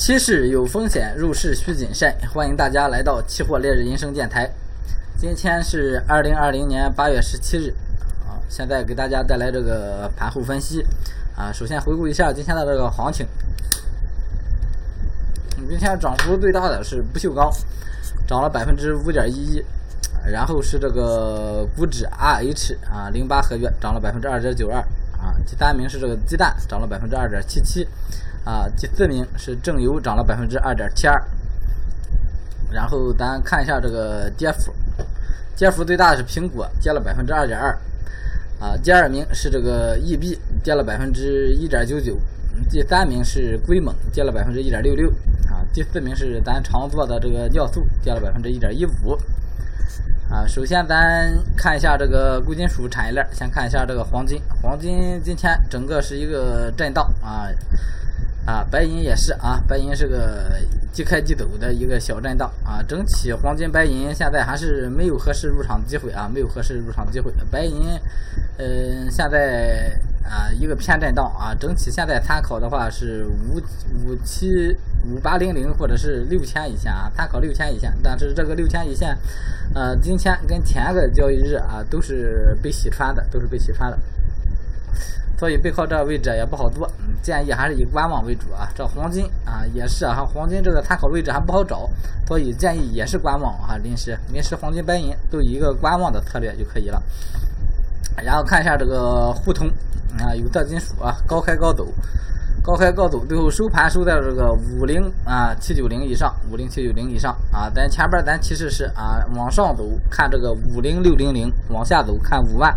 期市有风险，入市需谨慎。欢迎大家来到期货烈日人生电台。今天是二零二零年八月十七日，啊，现在给大家带来这个盘后分析。啊，首先回顾一下今天的这个行情。今天涨幅最大的是不锈钢，涨了百分之五点一一。然后是这个股指 RH 啊，零八合约涨了百分之二点九二。第三名是这个鸡蛋，涨了百分之二点七七。啊，第四名是正油，涨了百分之二点七二。然后咱看一下这个跌幅，跌幅最大的是苹果，跌了百分之二点二。啊，第二名是这个易币，跌了百分之一点九九。第三名是硅锰，跌了百分之一点六六。啊，第四名是咱常做的这个尿素，跌了百分之一点一五。啊，首先咱看一下这个贵金属产业链，先看一下这个黄金，黄金今天整个是一个震荡啊。啊，白银也是啊，白银是个即开即走的一个小震荡啊。整体黄金、白银现在还是没有合适入场机会啊，没有合适入场机会。白银，嗯，现在啊一个偏震荡啊。整体现在参考的话是五五七五八零零或者是六千一线啊，参考六千一线。但是这个六千一线，呃，今天跟前个交易日啊都是被洗穿的，都是被洗穿的。所以背靠这个位置也不好做，建议还是以观望为主啊。这黄金啊也是啊，黄金这个参考位置还不好找，所以建议也是观望啊。临时临时黄金白银都以一个观望的策略就可以了。然后看一下这个沪通啊，有色金属啊，高开高走。高开高走，最后收盘收在这个五零啊七九零以上，五零七九零以上啊。咱前边咱其实是啊，往上走看这个五零六零零，往下走看五万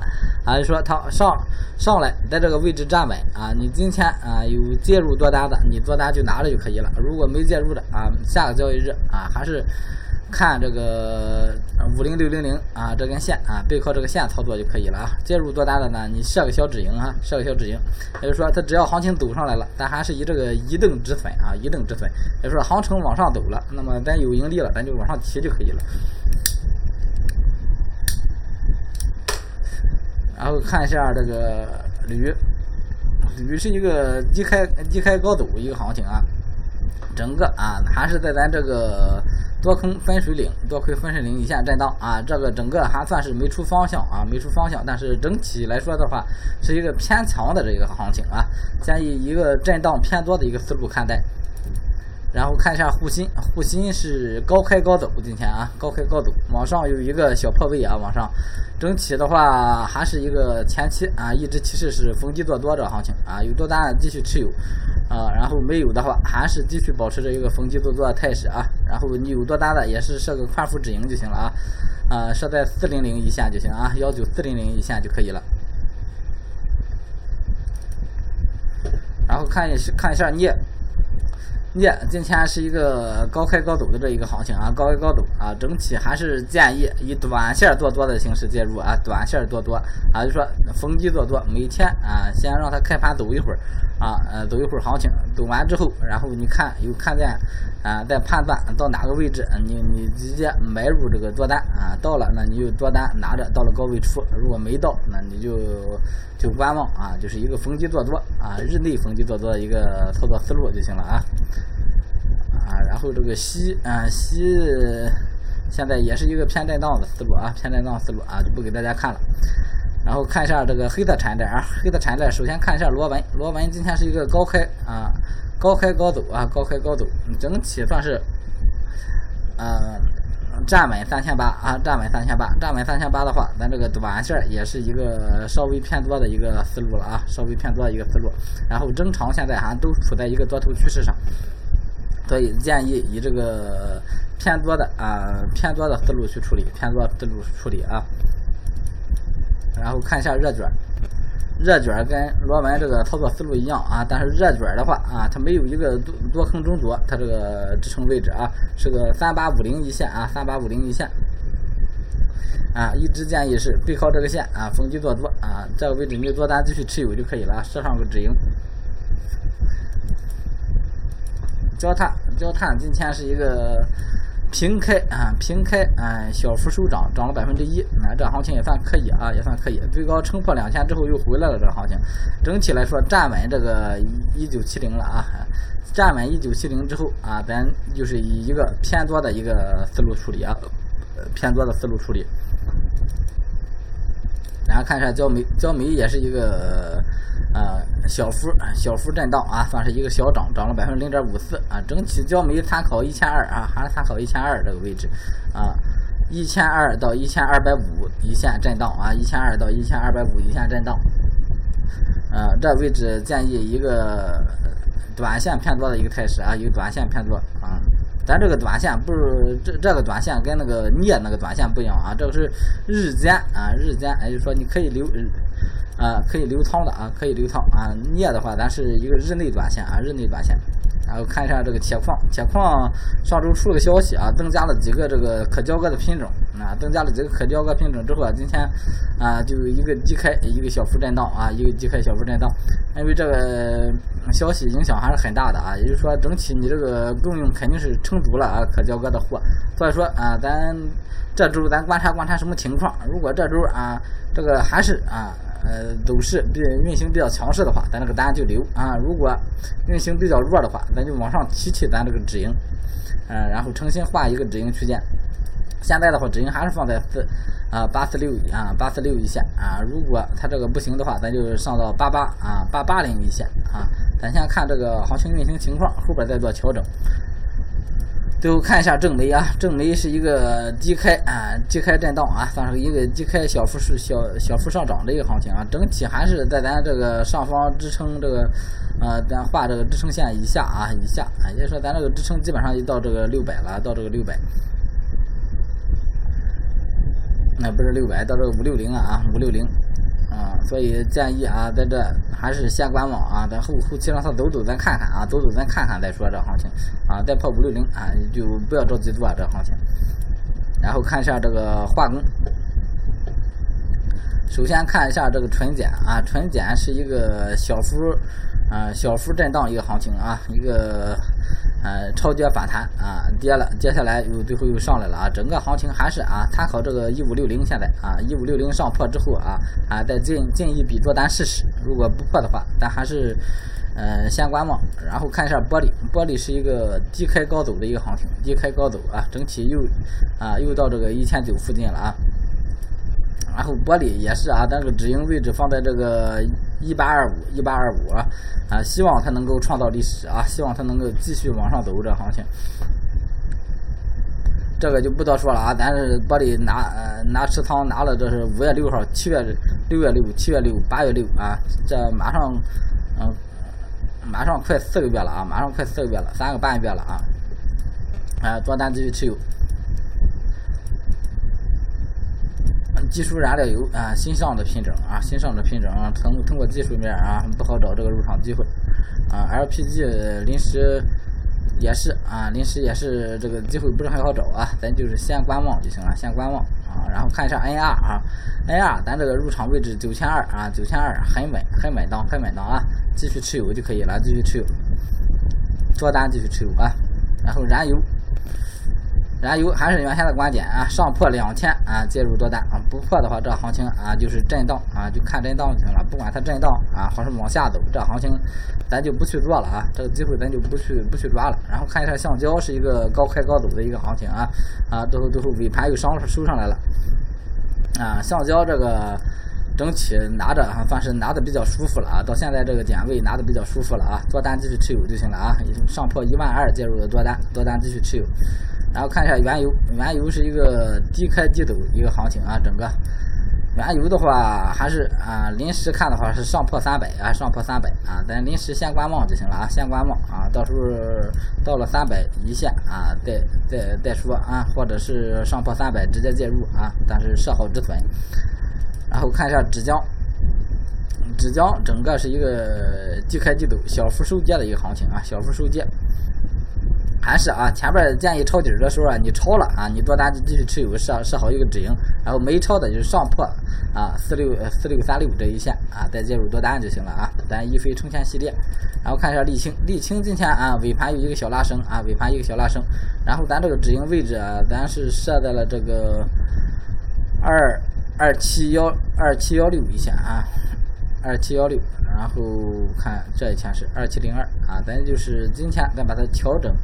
啊。就说它上上来在这个位置站稳啊，你今天啊有介入多单的，你做单就拿着就可以了。如果没介入的啊，下个交易日啊还是。看这个五零六零零啊，这根线啊，背靠这个线操作就可以了啊。介入多单的呢，你设个小止盈啊，设个小止盈。也就是说，它只要行情走上来了，咱还是以这个一等止损啊，一等止损。也就是说，行情往上走了，那么咱有盈利了，咱就往上提就可以了。然后看一下这个铝，铝是一个低开低开高走一个行情啊，整个啊还是在咱这个。多空分水岭，多亏分水岭一线震荡啊，这个整个还算是没出方向啊，没出方向，但是整体来说的话，是一个偏强的这个行情啊，建议一个震荡偏多的一个思路看待。然后看一下沪锌，沪锌是高开高走，今天啊高开高走，往上有一个小破位啊，往上，整体的话还是一个前期啊一直其实是逢低做多的行情啊，有多单继续持有啊，然后没有的话还是继续保持着一个逢低做多的态势啊，然后你有多单的也是设个宽幅止盈就行了啊，啊设在四零零一线就行啊，幺九四零零一线就可以了。然后看一看一下镍。镍今天是一个高开高走的这一个行情啊，高开高走啊，整体还是建议以短线做多的形式介入啊，短线做多啊，就说逢低做多，每天啊先让它开盘走一会儿啊，呃走一会儿行情，走完之后，然后你看有看见啊，再判断到哪个位置，你你直接买入这个多单啊，到了那你就多单拿着，到了高位出，如果没到，那你就就观望啊，就是一个逢低做多啊，日内逢低做多的一个操作思路就行了啊。啊，然后这个西，嗯，西现在也是一个偏震荡的思路啊，偏震荡思路啊，就不给大家看了。然后看一下这个黑色产业链啊，黑色产业链，首先看一下螺纹，螺纹今天是一个高开啊，高开高走啊，高开高走，整体算是，呃，站稳三千八啊，站稳三千八，站稳三千八的话，咱这个短线也是一个稍微偏多的一个思路了啊，稍微偏多的一个思路。然后中长现在还都处在一个多头趋势上。所以建议以这个偏多的啊偏多的思路去处理，偏多思路处理啊。然后看一下热卷，热卷跟螺纹这个操作思路一样啊，但是热卷的话啊，它没有一个多多空中多，它这个支撑位置啊是个三八五零一线啊，三八五零一线啊，一直建议是背靠这个线啊，逢低做多啊，这个位置你做单继续持有就可以了，设上个止盈。焦炭，焦炭今天是一个平开啊，平开啊，小幅收涨，涨了百分之一，啊，这行情也算可以啊，也算可以。最高冲破两千之后又回来了，这个行情，整体来说站稳这个一九七零了啊，站稳一九七零之后啊，咱就是以一个偏多的一个思路处理啊，偏多的思路处理。然后看一下焦煤，焦煤也是一个呃小幅小幅震荡啊，算是一个小涨，涨了百分之零点五四啊。整体焦煤参考一千二啊，还是参考一千二这个位置啊，一千二到一千二百五一线震荡啊，一千二到一千二百五一线震荡。呃，这位置建议一个短线偏多的一个态势啊，一个短线偏多啊。咱这个短线不是这这个短线跟那个镍那个短线不一样啊，这个是日间啊日间，也就是说你可以留啊可以留仓的啊可以留仓啊镍的话咱是一个日内短线啊日内短线，然后看一下这个铁矿，铁矿上周出了个消息啊，增加了几个这个可交割的品种啊，增加了几个可交割品种之后啊，今天啊就一个低开一个小幅震荡啊，一个低开小幅震荡，因为这个。消息影响还是很大的啊，也就是说，整体你这个供应肯定是撑足了啊，可交割的货。所以说啊，咱这周咱观察观察什么情况。如果这周啊，这个还是啊呃走势比运行比较强势的话，咱这个单就留啊；如果运行比较弱的话，咱就往上提提咱这个止盈，嗯，然后重新画一个止盈区间。现在的话，止盈还是放在四啊八四六啊八四六一线啊。如果它这个不行的话，咱就上到八八啊八八零一线啊。咱先看这个行情运行情况，后边再做调整。最后看一下正煤啊，正煤是一个低开啊低开震荡啊，算是一个低开小幅是小小幅上涨的一个行情啊。整体还是在咱这个上方支撑这个呃咱画这个支撑线以下啊以下啊，也就是说咱这个支撑基本上就到这个六百了，到这个六百。那不是六百，到这个五六零啊啊，五六零，所以建议啊，在这还是先观望啊，咱后后期让它走走，咱看看啊，走走咱看看再说这行情啊，再破五六零啊，就不要着急做这行情。然后看一下这个化工，首先看一下这个纯碱啊，纯碱是一个小幅啊小幅震荡一个行情啊，一个。呃，超跌反弹啊，跌了，接下来又最后又上来了啊，整个行情还是啊，参考这个一五六零，现在啊，一五六零上破之后啊，啊，再进进一笔做单试试，如果不破的话，咱还是呃先观望，然后看一下玻璃，玻璃是一个低开高走的一个行情，低开高走啊，整体又啊又到这个一千九附近了啊。然后玻璃也是啊，咱这个止盈位置放在这个一八二五一八二五啊，啊，希望它能够创造历史啊，希望它能够继续往上走这行情。这个就不多说了啊，咱是玻璃拿呃拿持仓拿了，这是五月六号、七月六月六、七月六、八月六啊，这马上嗯马上快四个月了啊，马上快四个月了，三个半月了啊，啊，做单继续持有。技术燃料油啊，新上的品种啊，新上的品种啊，通通过技术面啊，不好找这个入场机会啊。LPG 临时也是啊，临时也是这个机会不是很好找啊，咱就是先观望就行了，先观望啊。然后看一下 NR 啊，NR 咱这个入场位置九千二啊，九千二很稳，很稳当，很稳当啊，继续持有就可以了，继续持有，做单继续持有啊。然后燃油。燃油还是原先的观点啊，上破两千啊，介入多单啊，不破的话，这行情啊就是震荡啊，就看震荡就行了。不管它震荡啊，还是往下走，这行情咱就不去做了啊，这个机会咱就不去不去抓了。然后看一下橡胶是一个高开高走的一个行情啊啊，最后最后尾盘又上收上来了啊，橡胶这个整体拿着啊，算是拿的比较舒服了啊，到现在这个点位拿的比较舒服了啊，多单继续持有就行了啊，上破一万二介入的多单，多单继续持有。然后看一下原油，原油是一个低开低走一个行情啊，整个原油的话还是啊，临时看的话是上破三百啊，上破三百啊，咱临时先观望就行了啊，先观望啊，到时候到了三百一线啊，再再再说啊，或者是上破三百直接介入啊，但是设好止损。然后看一下纸浆，纸浆整个是一个低开低走、小幅收跌的一个行情啊，小幅收跌。还是啊，前边建议抄底的时候啊，你抄了啊，你多单就继续持有，设设好一个止盈，然后没抄的就是上破啊四六四六三六这一线啊，再介入多单就行了啊。咱一飞冲天系列，然后看一下沥青，沥青今天啊尾盘有一个小拉升啊，尾盘一个小拉升，然后咱这个止盈位置啊，咱是设在了这个二二七幺二七幺六一线啊。二七幺六，然后看这一天是二七零二啊，咱就是今天咱把它调整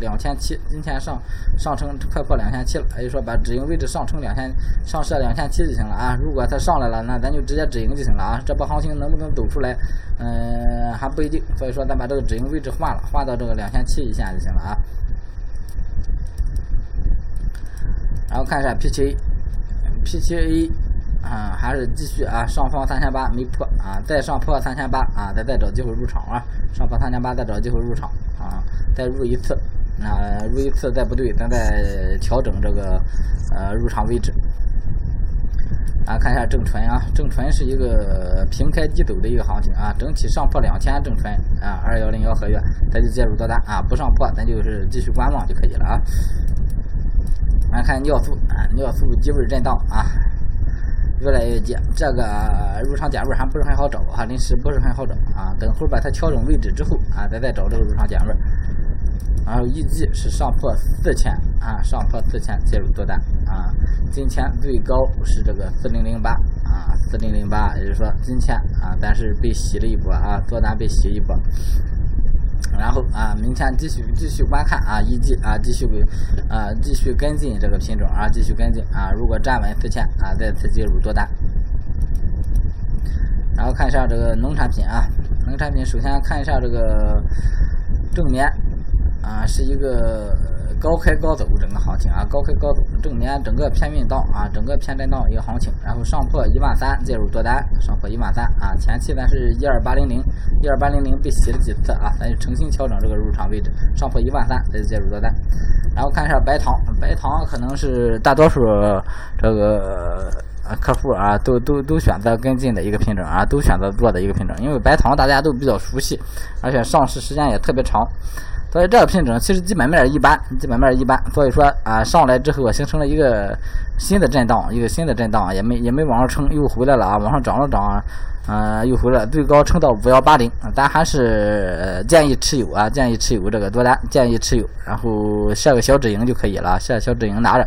两千七，今天上上升快破两千七了，也就是说把止盈位置上冲两千上设两千七就行了啊。如果它上来了，那咱就直接止盈就行了啊。这波行情能不能走出来，嗯还不一定，所以说咱把这个止盈位置换了，换到这个两千七一线就行了啊。然后看一下 P 七 A，P 七 A。啊，还是继续啊，上方三千八没破啊，再上破三千八啊，再再找机会入场啊，上破三千八再找机会入场，再入一次，啊入一次再不对，咱再调整这个呃入场位置。啊，看一下正纯啊，正纯是一个平开低走的一个行情啊，整体上破两千正纯啊，二幺零幺合约，咱就介入多单啊，不上破咱就是继续观望就可以了啊。来看尿素啊，尿素低位震荡啊。越来越低，这个入场点位还不是很好找哈，临时不是很好找啊。等会儿把它调整位置之后啊，咱再找这个入场点位。然后预计是上破四千啊，上破四千介入多单啊。今天最高是这个四零零八啊，四零零八，也就是说今天啊，咱是被洗了一波啊，多单被洗一波。然后啊，明天继续继续观看啊，一季啊，继续给啊，继续跟进这个品种啊，继续跟进啊。如果站稳四千啊，再次介入多单。然后看一下这个农产品啊，农产品首先看一下这个正面啊，是一个。高开高走，整个行情啊，高开高走，正面整个偏运荡啊，整个偏震荡一个行情，然后上破一万三介入多单，上破一万三啊，前期咱是一二八零零，一二八零零被洗了几次啊，咱就重新调整这个入场位置，上破一万三再介入多单，然后看一下白糖，白糖可能是大多数这个客户啊都都都选择跟进的一个品种啊，都选择做的一个品种，因为白糖大家都比较熟悉，而且上市时间也特别长。所以这个品种其实基本面一般，基本面一般。所以说啊，上来之后啊形成了一个新的震荡，一个新的震荡，也没也没往上冲，又回来了啊，往上涨了涨，嗯，又回来，最高冲到五幺八零，咱还是建议持有啊，建议持有这个多单，建议持有，然后设个小止盈就可以了，设小止盈拿着。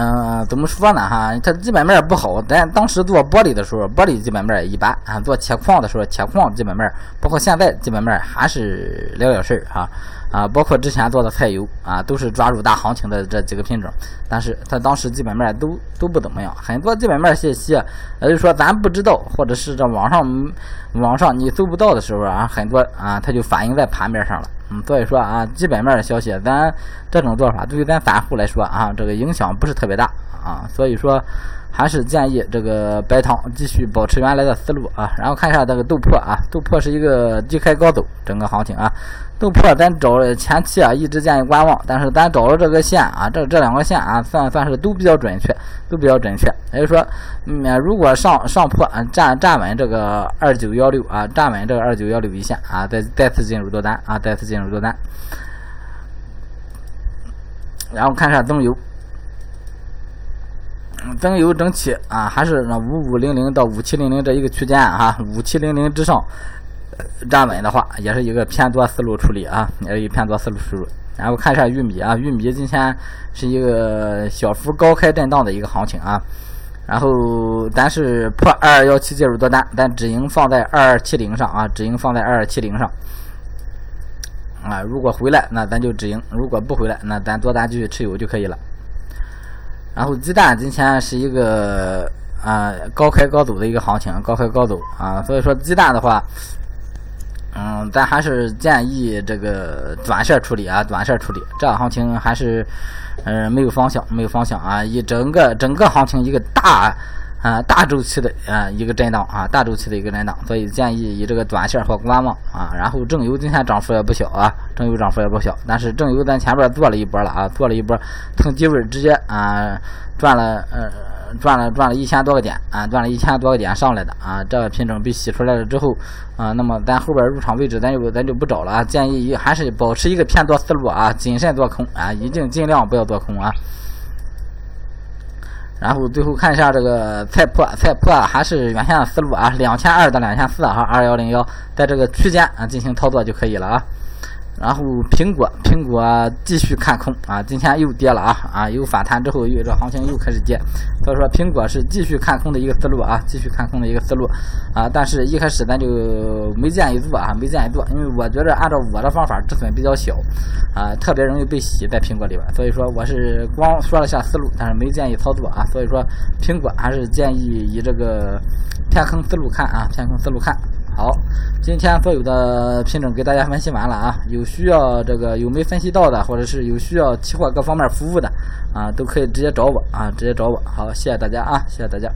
嗯，怎么说呢哈？它基本面不好。咱当时做玻璃的时候，玻璃基本面一般啊。做铁矿的时候，铁矿基本面，包括现在基本面还是了了事儿哈。啊包括之前做的菜油啊，都是抓住大行情的这几个品种，但是它当时基本面都都不怎么样。很多基本面信息，也就是说咱不知道，或者是这网上网上你搜不到的时候啊，很多啊，它就反映在盘面上了。嗯，所以说啊，基本面的消息，咱这种做法对于咱散户来说啊，这个影响不是特别大啊。所以说，还是建议这个白糖继续保持原来的思路啊。然后看一下这个豆粕啊，豆粕是一个低开高走，整个行情啊。豆粕咱找前期啊，一直建议观望，但是咱找了这个线啊，这这两个线啊，算算是都比较准确，都比较准确。也就是说，嗯，如果上上破啊站站稳这个二九幺六啊，站稳这个二九幺六一线啊，再再次进入多单啊，再次进入多单。然后看一下增油，增油整体啊，还是那五五零零到五七零零这一个区间啊，五七零零之上。站稳的话，也是一个偏多思路处理啊，也是一偏多思路处理。然后看一下玉米啊，玉米今天是一个小幅高开震荡的一个行情啊。然后咱是破二二幺七介入多单，但止盈放在二二七零上啊，止盈放在二二七零上啊。如果回来，那咱就止盈；如果不回来，那咱多单继续持有就可以了。然后鸡蛋今天是一个啊高开高走的一个行情，高开高走啊，所以说鸡蛋的话。嗯，咱还是建议这个短线处理啊，短线处理。这行情还是，嗯，没有方向，没有方向啊。以整个整个行情一个大啊大周期的啊一个震荡啊，大周期的一个震荡，所以建议以这个短线和观望啊。然后正油今天涨幅也不小啊，正油涨幅也不小。但是正油咱前边做了一波了啊，做了一波，从低位直接啊赚了呃赚了赚了一千多个点啊，赚了一千多个点上来的啊，这个品种被洗出来了之后啊，那么咱后边入场位置咱就咱就不找了啊，建议还是保持一个偏多思路啊，谨慎做空啊，一定尽量不要做空啊。然后最后看一下这个菜粕，菜粕还是原先的思路啊，两千二到两千四啊，二幺零幺，在这个区间啊进行操作就可以了啊。然后苹果，苹果继续看空啊，今天又跌了啊啊，有反弹之后又这行情又开始跌，所以说苹果是继续看空的一个思路啊，继续看空的一个思路啊，但是一开始咱就没建议做啊，没建议做，因为我觉得按照我的方法止损比较小啊，特别容易被洗在苹果里边，所以说我是光说了下思路，但是没建议操作啊，所以说苹果还是建议以这个天坑思路看啊，天坑思路看。好，今天所有的品种给大家分析完了啊，有需要这个有没分析到的，或者是有需要期货各方面服务的啊，都可以直接找我啊，直接找我。好，谢谢大家啊，谢谢大家。